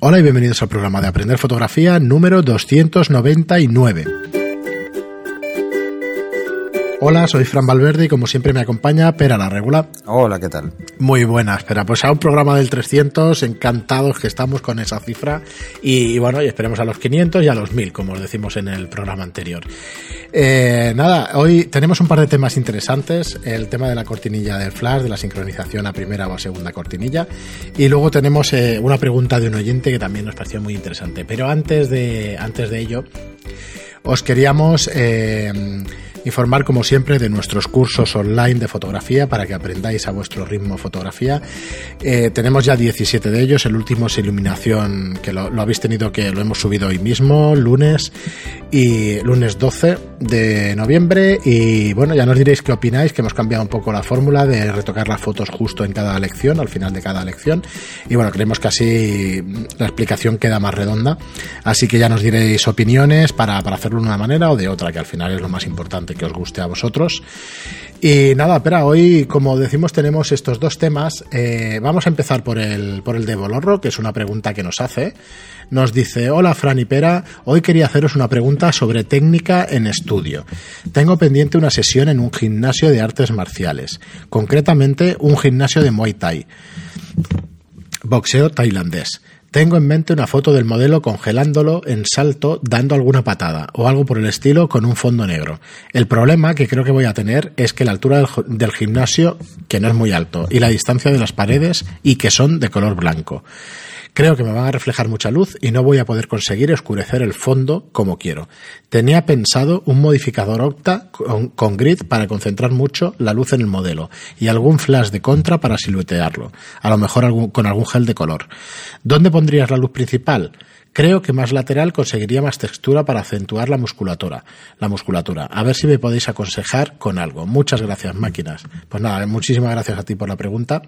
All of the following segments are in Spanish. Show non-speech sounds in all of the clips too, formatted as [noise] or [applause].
Hola y bienvenidos al programa de Aprender Fotografía número 299. Hola, soy Fran Valverde y como siempre me acompaña Pera la Regula. Hola, ¿qué tal? Muy buenas, Pera. Pues a un programa del 300, encantados que estamos con esa cifra y, bueno, y esperemos a los 500 y a los 1000, como os decimos en el programa anterior. Eh, nada, hoy tenemos un par de temas interesantes, el tema de la cortinilla del flash, de la sincronización a primera o a segunda cortinilla y luego tenemos eh, una pregunta de un oyente que también nos pareció muy interesante. Pero antes de, antes de ello, os queríamos... Eh, informar como siempre de nuestros cursos online de fotografía para que aprendáis a vuestro ritmo fotografía. Eh, tenemos ya 17 de ellos, el último es iluminación que lo, habéis tenido que lo hemos subido hoy mismo, lunes y lunes 12 de noviembre y bueno, ya nos diréis qué opináis, que hemos cambiado un poco la fórmula de retocar las fotos justo en cada lección, al final de cada lección y bueno, creemos que así la explicación queda más redonda, así que ya nos diréis opiniones para, para hacerlo de una manera o de otra, que al final es lo más importante que os guste a vosotros. Y nada, espera, hoy, como decimos, tenemos estos dos temas. Eh, vamos a empezar por el, por el de Bolorro, que es una pregunta que nos hace. Nos dice, hola Fran y Pera, hoy quería haceros una pregunta sobre técnica en estudio. Tengo pendiente una sesión en un gimnasio de artes marciales, concretamente un gimnasio de Muay Thai, boxeo tailandés. Tengo en mente una foto del modelo congelándolo en salto dando alguna patada o algo por el estilo con un fondo negro. El problema que creo que voy a tener es que la altura del, gimnasio, que no es muy alto, y la distancia de las paredes y que son de color blanco. Creo que me van a reflejar mucha luz y no voy a poder conseguir oscurecer el fondo como quiero. Tenía pensado un modificador octa con, grid para concentrar mucho la luz en el modelo y algún flash de contra para siluetearlo, a lo mejor con algún gel de color. ¿Dónde pondrías la luz principal? Creo que más lateral conseguiría más textura para acentuar la musculatura. La musculatura. A ver si me podéis aconsejar con algo. Muchas gracias, máquinas. Pues nada, muchísimas gracias a ti por la pregunta.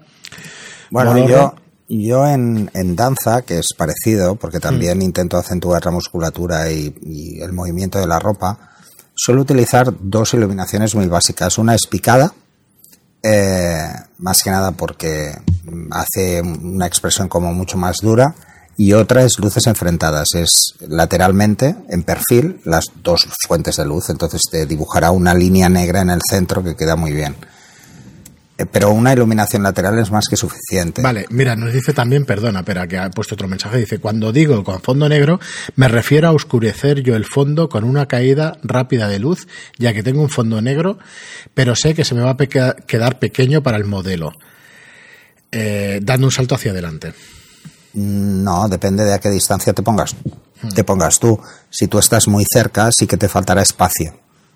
Bueno, yo, yo en, en, danza, que es parecido, porque también mm. intento acentuar la musculatura y, el movimiento de la ropa, suelo utilizar dos iluminaciones muy básicas. Una es picada, eh, más que nada porque hace una expresión como mucho más dura, y otra es luces enfrentadas, es lateralmente, en perfil, las dos fuentes de luz, entonces te dibujará una línea negra en el centro que queda muy bien. Eh, pero una iluminación lateral es más que suficiente. Vale, mira, nos dice también, perdona, espera, que ha puesto otro mensaje, dice, cuando digo con fondo negro, me refiero a oscurecer yo el fondo con una caída rápida de luz, ya que tengo un fondo negro, pero sé que se me va a quedar pequeño para el modelo, eh, dando un salto hacia adelante. Mm, no, depende de a qué distancia te pongas, hmm. te pongas tú. Si tú estás muy cerca, sí que te faltará espacio.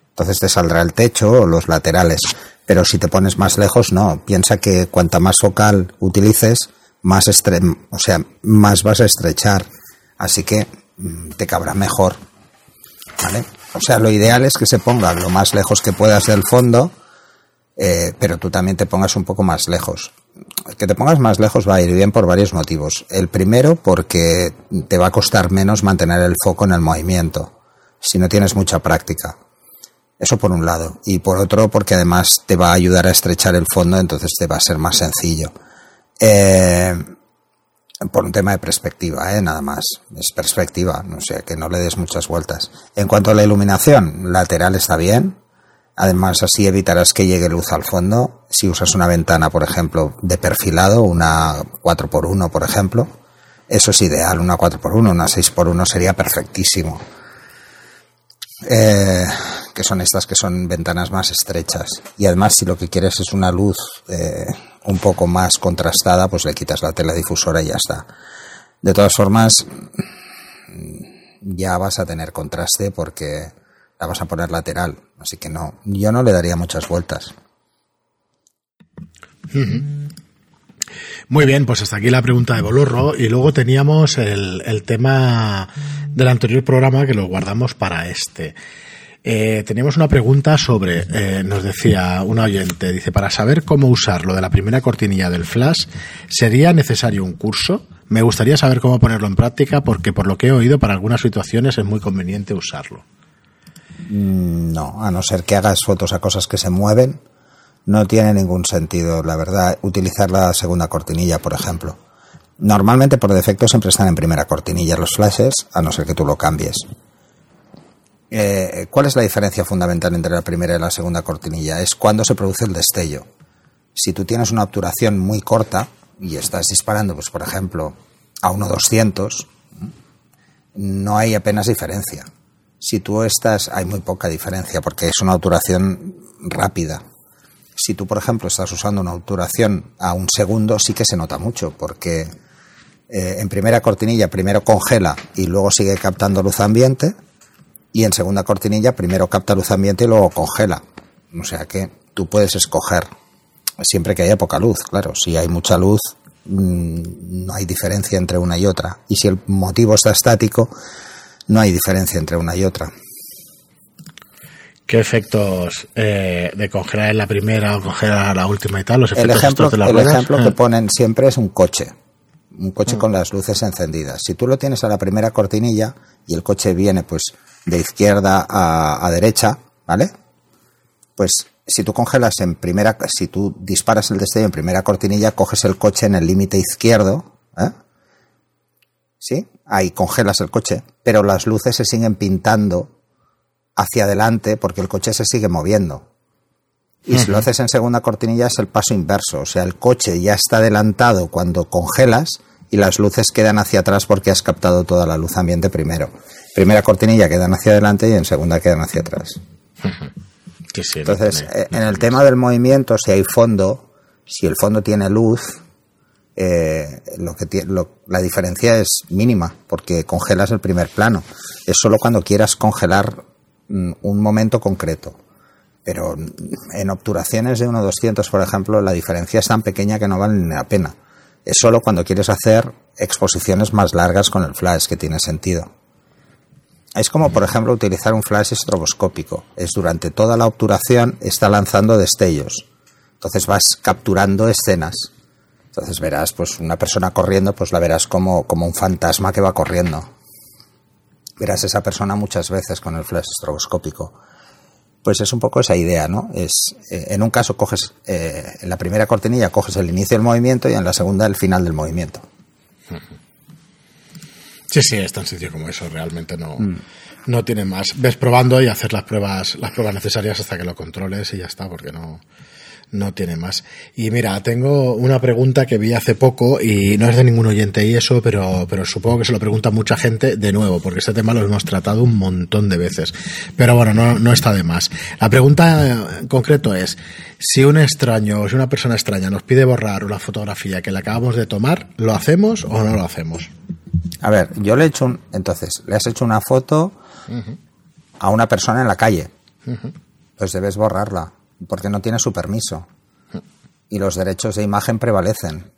Entonces te saldrá el techo o los laterales. Pero si te pones más lejos, no. Piensa que cuanta más focal utilices, más, o sea, más vas a estrechar. Así que mm, te cabrá mejor. ¿Vale? O sea, lo ideal es que se ponga lo más lejos que puedas del fondo, eh, pero tú también te pongas un poco más lejos. Que te pongas más lejos va a ir bien por varios motivos. El primero, porque te va a costar menos mantener el foco en el movimiento, si no tienes mucha práctica. Eso por un lado. Y por otro, porque además te va a ayudar a estrechar el fondo, entonces te va a ser más sencillo. Eh, por un tema de perspectiva, ¿eh? nada más. Es perspectiva, no sé, que no le des muchas vueltas. En cuanto a la iluminación, lateral está bien. Además, así evitarás que llegue luz al fondo. Si usas una ventana, por ejemplo, de perfilado, una 4x1, por ejemplo, eso es ideal. Una 4x1, una 6x1 sería perfectísimo. Eh, que son estas que son ventanas más estrechas. Y además, si lo que quieres es una luz eh, un poco más contrastada, pues le quitas la tela difusora y ya está. De todas formas, ya vas a tener contraste porque la vas a poner lateral. Así que no, yo no le daría muchas vueltas. Muy bien, pues hasta aquí la pregunta de Bolorro y luego teníamos el, el tema del anterior programa que lo guardamos para este. Eh, teníamos una pregunta sobre, eh, nos decía un oyente, dice, para saber cómo usar lo de la primera cortinilla del flash, ¿sería necesario un curso? Me gustaría saber cómo ponerlo en práctica porque por lo que he oído para algunas situaciones es muy conveniente usarlo. Mm, no, a no ser que hagas fotos a cosas que se mueven, no tiene ningún sentido, la verdad, utilizar la segunda cortinilla, por ejemplo. Normalmente por defecto siempre están en primera cortinilla los flashes, a no ser que tú lo cambies. Eh, ¿Cuál es la diferencia fundamental entre la primera y la segunda cortinilla? Es cuando se produce el destello. Si tú tienes una obturación muy corta y estás disparando, pues por ejemplo, a 1.200, no hay apenas diferencia. Si tú estás, hay muy poca diferencia porque es una obturación rápida. Si tú, por ejemplo, estás usando una obturación a un segundo, sí que se nota mucho porque eh, en primera cortinilla primero congela y luego sigue captando luz ambiente y en segunda cortinilla primero capta luz ambiente y luego congela. O sea que tú puedes escoger siempre que haya poca luz, claro. Si hay mucha luz, mm, no hay diferencia entre una y otra. Y si el motivo está estático, no hay diferencia entre una y otra. ¿Qué efectos eh, de congelar en la primera o congelar en la última y tal? Los el ejemplo, el ejemplo que ponen siempre es un coche. Un coche con las luces encendidas. Si tú lo tienes a la primera cortinilla y el coche viene pues de izquierda a, a derecha, ¿vale? Pues si tú congelas en primera, si tú disparas el destello en primera cortinilla, coges el coche en el límite izquierdo, ¿eh? ¿Sí? Ahí congelas el coche, pero las luces se siguen pintando hacia adelante porque el coche se sigue moviendo. Y si lo haces en segunda cortinilla es el paso inverso, o sea, el coche ya está adelantado cuando congelas y las luces quedan hacia atrás porque has captado toda la luz ambiente primero. Primera cortinilla quedan hacia adelante y en segunda quedan hacia atrás. Entonces, eh, en el tema del movimiento, si hay fondo, si el fondo tiene luz, eh, lo que la diferencia es mínima, porque congelas el primer plano. Es solo cuando quieras congelar mm, un momento concreto. Pero en obturaciones de 1.200, por ejemplo, la diferencia es tan pequeña que no vale la pena. Es solo cuando quieres hacer exposiciones más largas con el flash que tiene sentido. Es como, por ejemplo, utilizar un flash estroboscópico. Es durante toda la obturación está lanzando destellos. Entonces vas capturando escenas. Entonces verás, pues una persona corriendo, pues la verás como, como un fantasma que va corriendo. Verás esa persona muchas veces con el flash estroboscópico. Pues es un poco esa idea, ¿no? Es, eh, en un caso coges, eh, en la primera cortinilla coges el inicio del movimiento y en la segunda el final del movimiento. Sí, sí, es tan sencillo como eso, realmente no, mm. no tiene más. Ves probando y hacer las pruebas, las pruebas necesarias hasta que lo controles y ya está, porque no, no tiene más. Y mira, tengo una pregunta que vi hace poco y no es de ningún oyente y eso, pero, pero supongo que se lo pregunta mucha gente de nuevo, porque este tema lo hemos tratado un montón de veces. Pero bueno, no, no está de más. La pregunta en concreto es, si un extraño o si una persona extraña nos pide borrar una fotografía que le acabamos de tomar, ¿lo hacemos o no lo hacemos? A ver, yo le he hecho un, entonces, le has hecho una foto a una persona en la calle. Pues debes borrarla, porque no tiene su permiso. Y los derechos de imagen prevalecen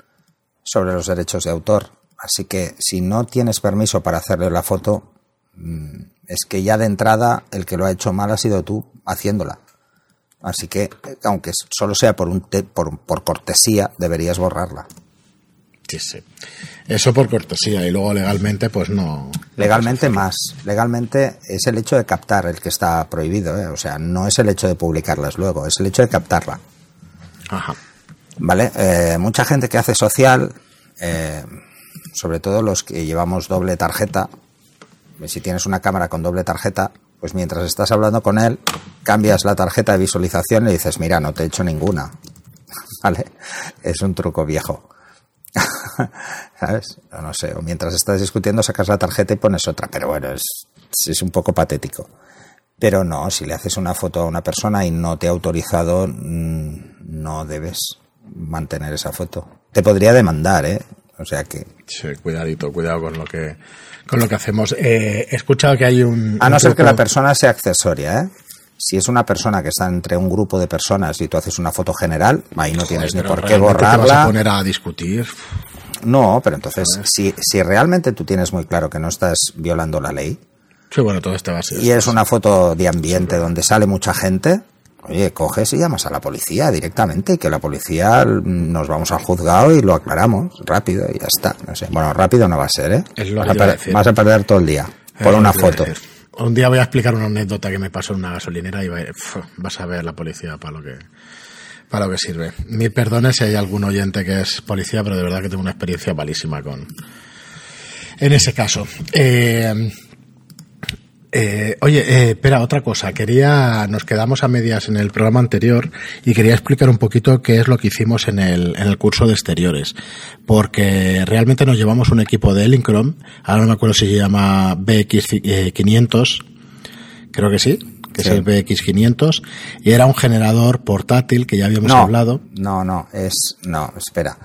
sobre los derechos de autor. Así que si no tienes permiso para hacerle la foto, mm, es que ya de entrada el que lo ha hecho mal ha sido tú haciéndola. Así que, aunque solo sea por, un por, por cortesía, deberías borrarla. Sí, sí. Eso por cortesía y luego legalmente pues no. Legalmente más. Legalmente es el hecho de captar el que está prohibido. ¿eh? O sea, no es el hecho de publicarlas luego, es el hecho de captarla. Ajá. ¿Vale? Eh, mucha gente que hace social, eh, sobre todo los que llevamos doble tarjeta, si tienes una cámara con doble tarjeta, pues mientras estás hablando con él, cambias la tarjeta de visualización y dices, mira, no te he hecho ninguna. [laughs] ¿Vale? Es un truco viejo. [laughs] ¿Sabes? No, sé, o mientras estás discutiendo sacas la tarjeta y pones otra, pero bueno, es, es un poco patético. Pero no, si le haces una foto a una persona y no te ha autorizado, mm, no debes mantener esa foto. Te podría demandar, ¿eh? O sea que. Sí, cuidadito, cuidado con lo que, con lo que hacemos. Eh, he escuchado que hay un. A no ser que la persona sea accesoria, ¿eh? Si es una persona que está entre un grupo de personas y tú haces una foto general, ahí no tienes ni por qué borrarla. Te vas a poner a discutir? No, pero entonces, si, si realmente tú tienes muy claro que no estás violando la ley, sí, bueno, todo este va a ser y es una foto de ambiente donde sale mucha gente, oye, coges y llamas a la policía directamente y que la policía nos vamos al juzgado y lo aclaramos rápido y ya está. No sé. Bueno, rápido no va a ser, ¿eh? vas, a perder todo el día por una foto. Un día voy a explicar una anécdota que me pasó en una gasolinera y vas a ver la policía para lo que para lo que sirve. Mil perdones si hay algún oyente que es policía, pero de verdad que tengo una experiencia malísima con. En ese caso. Eh, eh, oye, eh, espera, otra cosa. Quería, nos quedamos a medias en el programa anterior y quería explicar un poquito qué es lo que hicimos en el, en el curso de exteriores. Porque realmente nos llevamos un equipo de Elincrom, ahora no me acuerdo si se llama BX500, creo que sí, que es el BX500, y era un generador portátil que ya habíamos hablado. No, no, es, no, espera.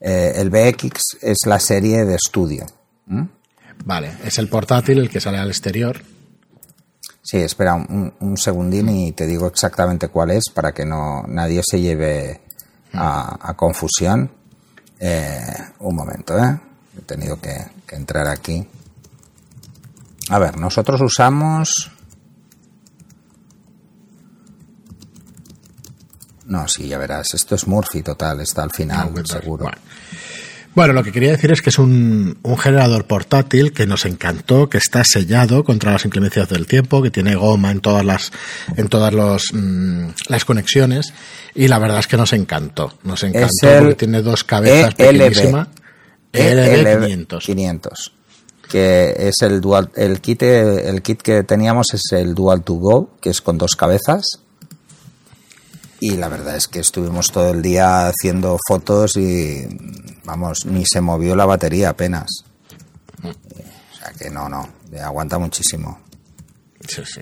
Eh, el BX es la serie de estudio. Vale, es el portátil el que sale al exterior. Sí, espera un, segundín y te digo exactamente cuál es para que no nadie se lleve a, confusión. Eh, un momento, ¿eh? He tenido que, que entrar aquí. A ver, nosotros usamos No, sí, ya verás. Esto es Murphy total, está al final, seguro. Bueno. lo que quería decir es que es un, generador portátil que nos encantó, que está sellado contra las inclemencias del tiempo, que tiene goma en todas las, en todas los, mm, las conexiones, y la verdad es que nos encantó. Nos encantó porque tiene dos cabezas pequeñísimas. ELB 500. 500 que es el dual el kit el kit que teníamos es el dual to go que es con dos cabezas y la verdad es que estuvimos todo el día haciendo fotos y vamos, ni se movió la batería apenas. O sea que no, no, aguanta muchísimo. Sí, sí.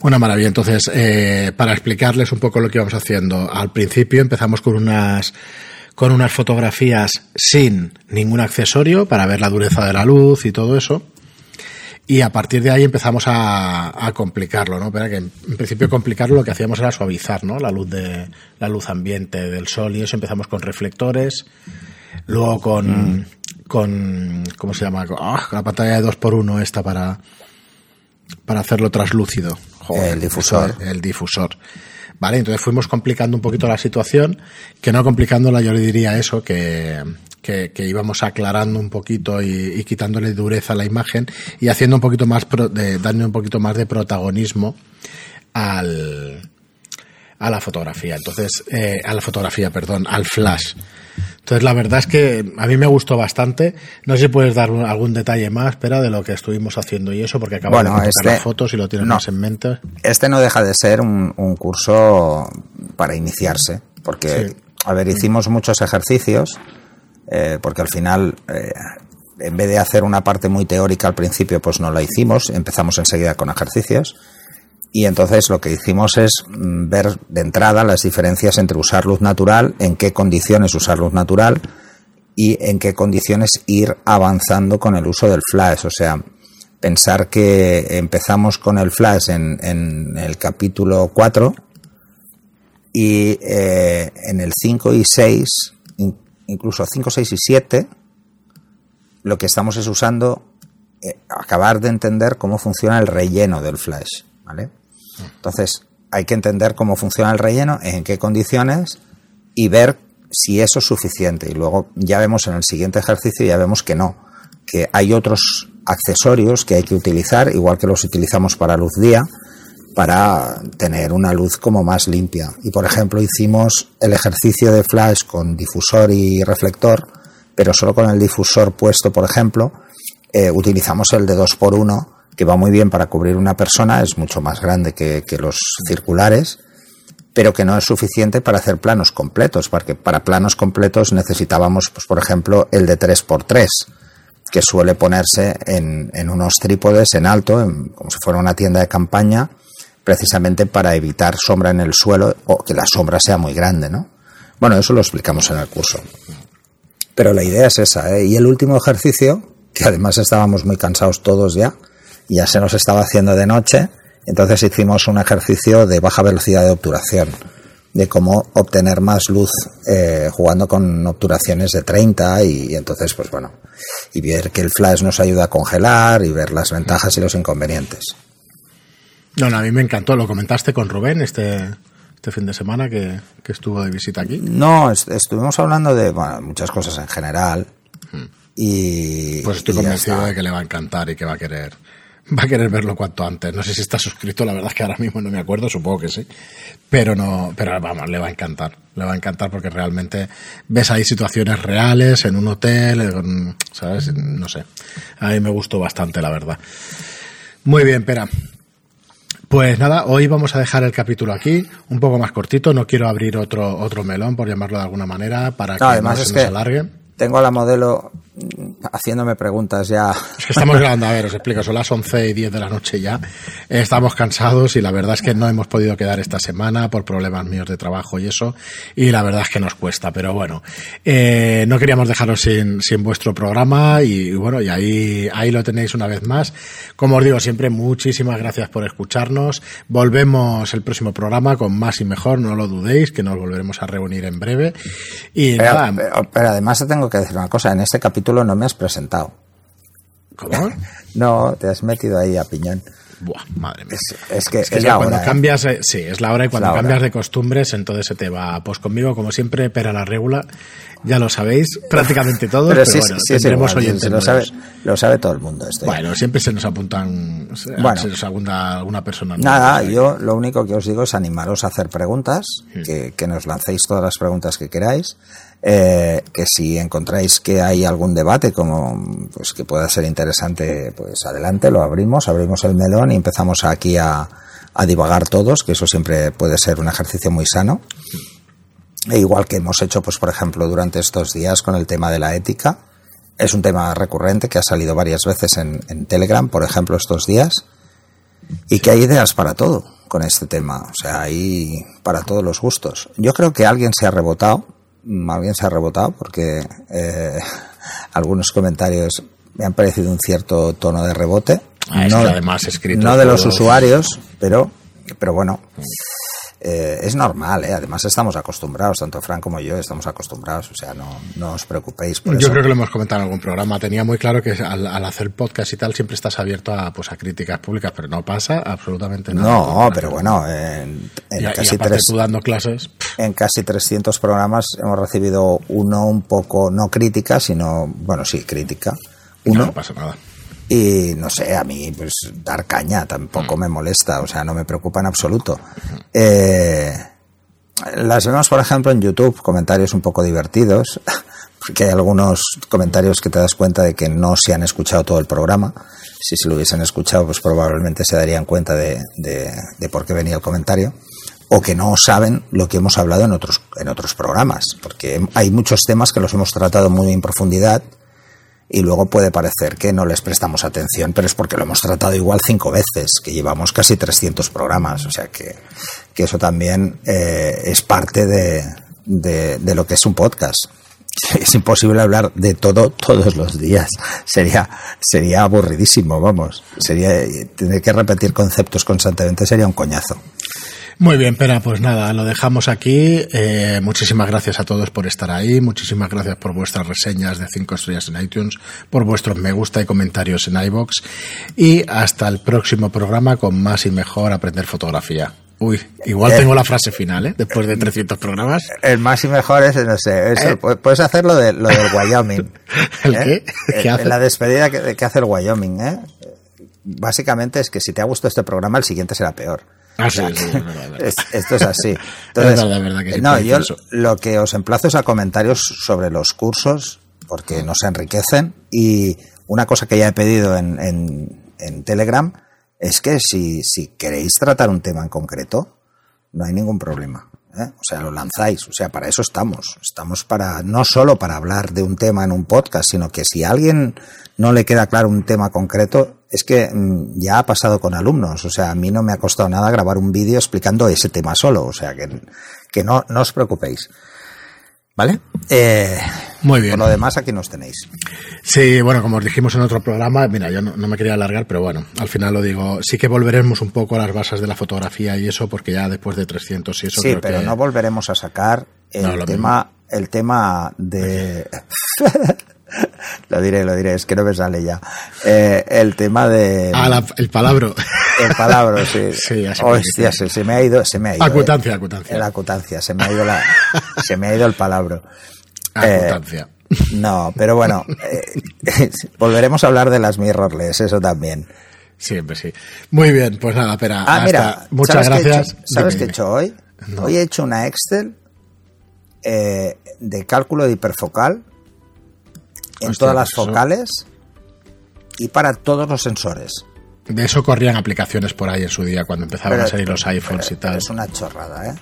Una maravilla. Entonces, eh, para explicarles un poco lo que íbamos haciendo, al principio empezamos con unas con unas fotografías sin ningún accesorio para ver la dureza de la luz y todo eso. Y a partir de ahí empezamos a, complicarlo, ¿no? Pero que en, principio complicarlo lo que hacíamos era suavizar, ¿no? La luz de la luz ambiente del sol y eso empezamos con reflectores, luego con mm. con ¿cómo se llama? Con la pantalla de 2 por 1 esta para para hacerlo traslúcido. el difusor. El difusor. Vale, entonces fuimos complicando un poquito la situación, que no complicándola yo le diría eso, que, que, íbamos aclarando un poquito y, quitándole dureza a la imagen y haciendo un poquito más, de, dando un poquito más de protagonismo al, a la fotografía. Entonces, eh, a la fotografía, perdón, al flash. Entonces, la verdad es que a mí me gustó bastante. No sé si puedes dar algún detalle más, pero de lo que estuvimos haciendo y eso, porque acabamos de este, las fotos y lo tienes más en mente. Este no deja de ser un, curso para iniciarse, porque, a ver, hicimos muchos ejercicios, eh, porque al final, eh, en vez de hacer una parte muy teórica al principio, pues no la hicimos, empezamos enseguida con ejercicios. Y entonces lo que hicimos es mm, ver de entrada las diferencias entre usar luz natural, en qué condiciones usar luz natural y en qué condiciones ir avanzando con el uso del flash. O sea, pensar que empezamos con el flash en, el capítulo 4 y eh, en el 5 y 6, incluso 5, 6 y 7, lo que estamos es usando, eh, acabar de entender cómo funciona el relleno del flash. ¿vale? Entonces, hay que entender cómo funciona el relleno, en qué condiciones y ver si eso es suficiente. Y luego ya vemos en el siguiente ejercicio, ya vemos que no, que hay otros accesorios que hay que utilizar, igual que los utilizamos para luz día, para tener una luz como más limpia. Y por ejemplo, hicimos el ejercicio de flash con difusor y reflector, pero solo con el difusor puesto, por ejemplo, eh, utilizamos el de 2x1 que va muy bien para cubrir una persona, es mucho más grande que, los circulares, pero que no es suficiente para hacer planos completos, porque para planos completos necesitábamos, pues, por ejemplo, el de 3x3, que suele ponerse en, unos trípodes en alto, como si fuera una tienda de campaña, precisamente para evitar sombra en el suelo o que la sombra sea muy grande, ¿no? Bueno, eso lo explicamos en el curso. Pero la idea es esa, ¿eh? Y el último ejercicio, que además estábamos muy cansados todos ya, ya se nos estaba haciendo de noche, entonces hicimos un ejercicio de baja velocidad de obturación, de cómo obtener más luz eh, jugando con obturaciones de 30 y, entonces, pues bueno, y ver que el flash nos ayuda a congelar y ver las ventajas y los inconvenientes. No, no, a mí me encantó, lo comentaste con Rubén este, este fin de semana que, estuvo de visita aquí. No, estuvimos hablando de muchas cosas en general. Hmm. Y, pues estoy convencido de que le va a encantar y que va a querer [laughs] va a querer verlo cuanto antes. No sé si está suscrito, la verdad es que ahora mismo no me acuerdo, supongo que sí. Pero no, pero vamos, le va a encantar. Le va a encantar porque realmente ves ahí situaciones reales en un hotel, ¿sabes? No sé. A mí me gustó bastante, la verdad. Muy bien, Pera. Pues nada, hoy vamos a dejar el capítulo aquí, un poco más cortito. No quiero abrir otro otro melón, por llamarlo de alguna manera, para que no se nos alargue. Tengo a la modelo haciéndome preguntas ya. Es que estamos grabando, a ver, os explico, son las 11 y 10 de la noche ya. Estamos cansados y la verdad es que no hemos podido quedar esta semana por problemas míos de trabajo y eso. Y la verdad es que nos cuesta, pero bueno, eh, no queríamos dejaros sin, sin vuestro programa y, bueno, y ahí, ahí lo tenéis una vez más. Como os digo siempre, muchísimas gracias por escucharnos. Volvemos el próximo programa con más y mejor, no lo dudéis, que nos volveremos a reunir en breve. Y nada. pero además te tengo que decir una cosa, en este capítulo no me has presentado. ¿Cómo? [laughs] no, te has metido ahí a piñón. Buah, madre mía. Es, que, es, la cuando hora, ¿eh? cambias, eh, sí, es la hora y cuando cambias de costumbres, entonces se te va. Pues conmigo, como siempre, pera la regula, ya lo sabéis, [laughs] prácticamente todos, pero, sí, bueno, sí, tendremos oyentes. Lo sabe, lo sabe todo el mundo. Esto bueno, siempre se nos apuntan, bueno, se nos apunta alguna persona. Nada, yo lo único que os digo es animaros a hacer preguntas, hmm. que, que nos lancéis todas las preguntas que queráis. Eh, que si encontráis que hay algún debate como pues que pueda ser interesante, pues adelante, lo abrimos, abrimos el melón y empezamos aquí a, a divagar todos, que eso siempre puede ser un ejercicio muy sano. E igual que hemos hecho, pues por ejemplo, durante estos días con el tema de la ética, es un tema recurrente que ha salido varias veces en, en Telegram, por ejemplo, estos días, y que hay ideas para todo con este tema, o sea, hay para todos los gustos. Yo creo que alguien se ha rebotado, más bien se ha rebotado porque eh, algunos comentarios me han parecido un cierto tono de rebote. Ah, no, además escrito no de los usuarios, pero, pero bueno. Eh, es normal, ¿eh? además estamos acostumbrados, tanto Fran como yo estamos acostumbrados, o sea, no, no os preocupéis. Por yo creo que lo hemos comentado en algún programa, tenía muy claro que al, hacer podcast y tal siempre estás abierto a, pues, a críticas públicas, pero no pasa absolutamente nada. No, pero bueno, en, casi tres, dando clases. En casi 300 programas hemos recibido uno un poco, no crítica, sino, bueno, sí, crítica. Uno, no pasa nada y no sé, a mí pues dar caña tampoco mm. me molesta, o sea, no me preocupa en absoluto. Eh, las vemos, por ejemplo, en YouTube, comentarios un poco divertidos, [laughs] porque hay algunos comentarios que te das cuenta de que no se han escuchado todo el programa. Si se lo hubiesen escuchado, pues probablemente se darían cuenta de, de por qué venía el comentario o que no saben lo que hemos hablado en otros, en otros programas, porque hay muchos temas que los hemos tratado muy en profundidad y luego puede parecer que no les prestamos atención, pero es porque lo hemos tratado igual cinco veces, que llevamos casi 300 programas, o sea que, que eso también eh, es parte de, de, lo que es un podcast. [laughs] Es imposible hablar de todo todos los días. Sería, sería aburridísimo, vamos. Sería, tener que repetir conceptos constantemente sería un coñazo. Muy bien, Pera, pues nada, lo dejamos aquí. Eh, muchísimas gracias a todos por estar ahí. Muchísimas gracias por vuestras reseñas de 5 estrellas en iTunes, por vuestros me gusta y comentarios en iBox. Y hasta el próximo programa con más y mejor aprender fotografía. Uy, igual eh, tengo la frase final, ¿eh? Después de 300 programas. El más y mejor es, no sé, eso, eh. puedes hacer lo, de, lo del Wyoming. [laughs] ¿El qué? ¿Qué hace? La despedida que, que hace el Wyoming, ¿eh? Básicamente es que si te ha gustado este programa, el siguiente será peor. Ah, sí, esto es así. [laughs] Entonces, no, yo lo que os emplazo es a comentarios sobre los cursos, porque nos enriquecen. Y una cosa que ya he pedido en, en, Telegram es que si, si queréis tratar un tema en concreto, no hay ningún problema. ¿eh? O sea, lo lanzáis. O sea, para eso estamos. Estamos para, no solo para hablar de un tema en un podcast, sino que si a alguien no le queda claro un tema concreto, es que mm, ya ha pasado con alumnos. O sea, a mí no me ha costado nada grabar un vídeo explicando ese tema solo. O sea, que, que no, no os preocupéis. ¿Vale? Eh, Muy bien. Por lo demás, aquí nos tenéis. Sí, bueno, como os dijimos en otro programa, mira, yo no, me quería alargar, pero bueno, al final lo digo. Sí que volveremos un poco a las bases de la fotografía y eso, porque ya después de 300 y eso. Sí, pero no volveremos a sacar el tema, el tema de. [laughs] [laughs] lo diré, lo diré, es que no me sale ya. Eh, el tema de. Ah, el palabro. El palabro, sí. [laughs] sí Hostia, se, me ha ido, se me ha ido. Acutancia, eh. acutancia. La acutancia, se me ha ido la, [laughs] se me ha ido el palabro. Acutancia. Eh, no, pero bueno, volveremos a hablar de las mirrorless, eso también. Siempre sí. Muy bien, pues nada, espera. Ah, mira, muchas gracias. ¿Sabes qué he hecho hoy? Hoy he hecho una Excel de cálculo de hiperfocal en todas las focales y para todos los sensores. De eso corrían aplicaciones por ahí en su día cuando empezaban a salir los iPhones y tal. Es una chorrada, ¿eh?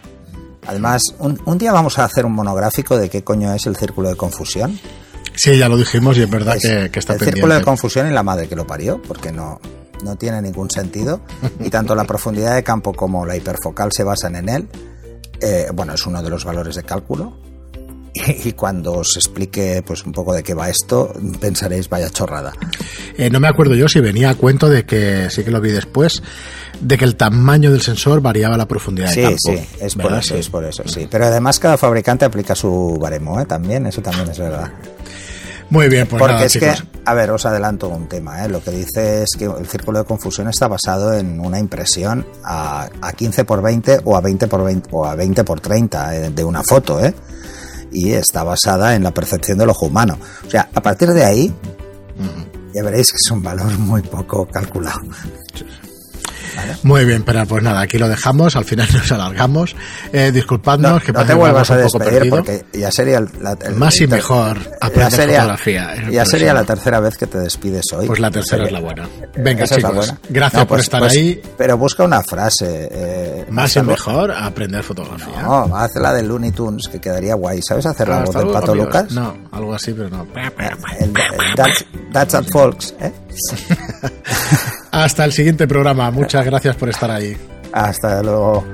Además, un, día vamos a hacer un monográfico de qué coño es el círculo de confusión. Sí, ya lo dijimos y es verdad que, está El círculo de confusión y la madre que lo parió, porque no, no tiene ningún sentido. Y tanto la profundidad de campo como la hiperfocal se basan en él. Eh, bueno, es uno de los valores de cálculo. [laughs] y cuando os explique pues un poco de qué va esto, pensaréis vaya chorrada. Eh, no me acuerdo yo si venía a cuento de que, sí que lo vi después, de que el tamaño del sensor variaba la profundidad sí, de campo. Sí, es por eso, es por eso, sí. Pero además cada fabricante aplica su baremo, ¿eh? También, eso también es verdad. Muy bien, pues Porque es que, a ver, os adelanto un tema, ¿eh? Lo que dice es que el círculo de confusión está basado en una impresión a, a 15 por 20 o a 20 por 20 o a 20 por 30 eh, de una foto, ¿eh? Y está basada en la percepción del ojo humano. O sea, a partir de ahí, ya veréis que es un valor muy poco calculado. Muy bien, pero pues nada, aquí lo dejamos, al final [laughs] nos alargamos. Eh, disculpadnos no, que no te vuelvas a despedir porque ya sería el, más y mejor aprender sería, fotografía. Eh, ya sería la tercera vez que te despides hoy. Pues la tercera es la buena. Venga, chicos, gracias por pues, estar pues, ahí. Pero busca una frase. Eh, más y mejor aprender fotografía. No, haz la de Looney Tunes, que quedaría guay. ¿Sabes hacer la voz del Pato Lucas? No, algo así, pero no. that's, that's at Folks, ¿eh? [laughs] Hasta el siguiente programa. Muchas gracias por estar ahí. Hasta luego.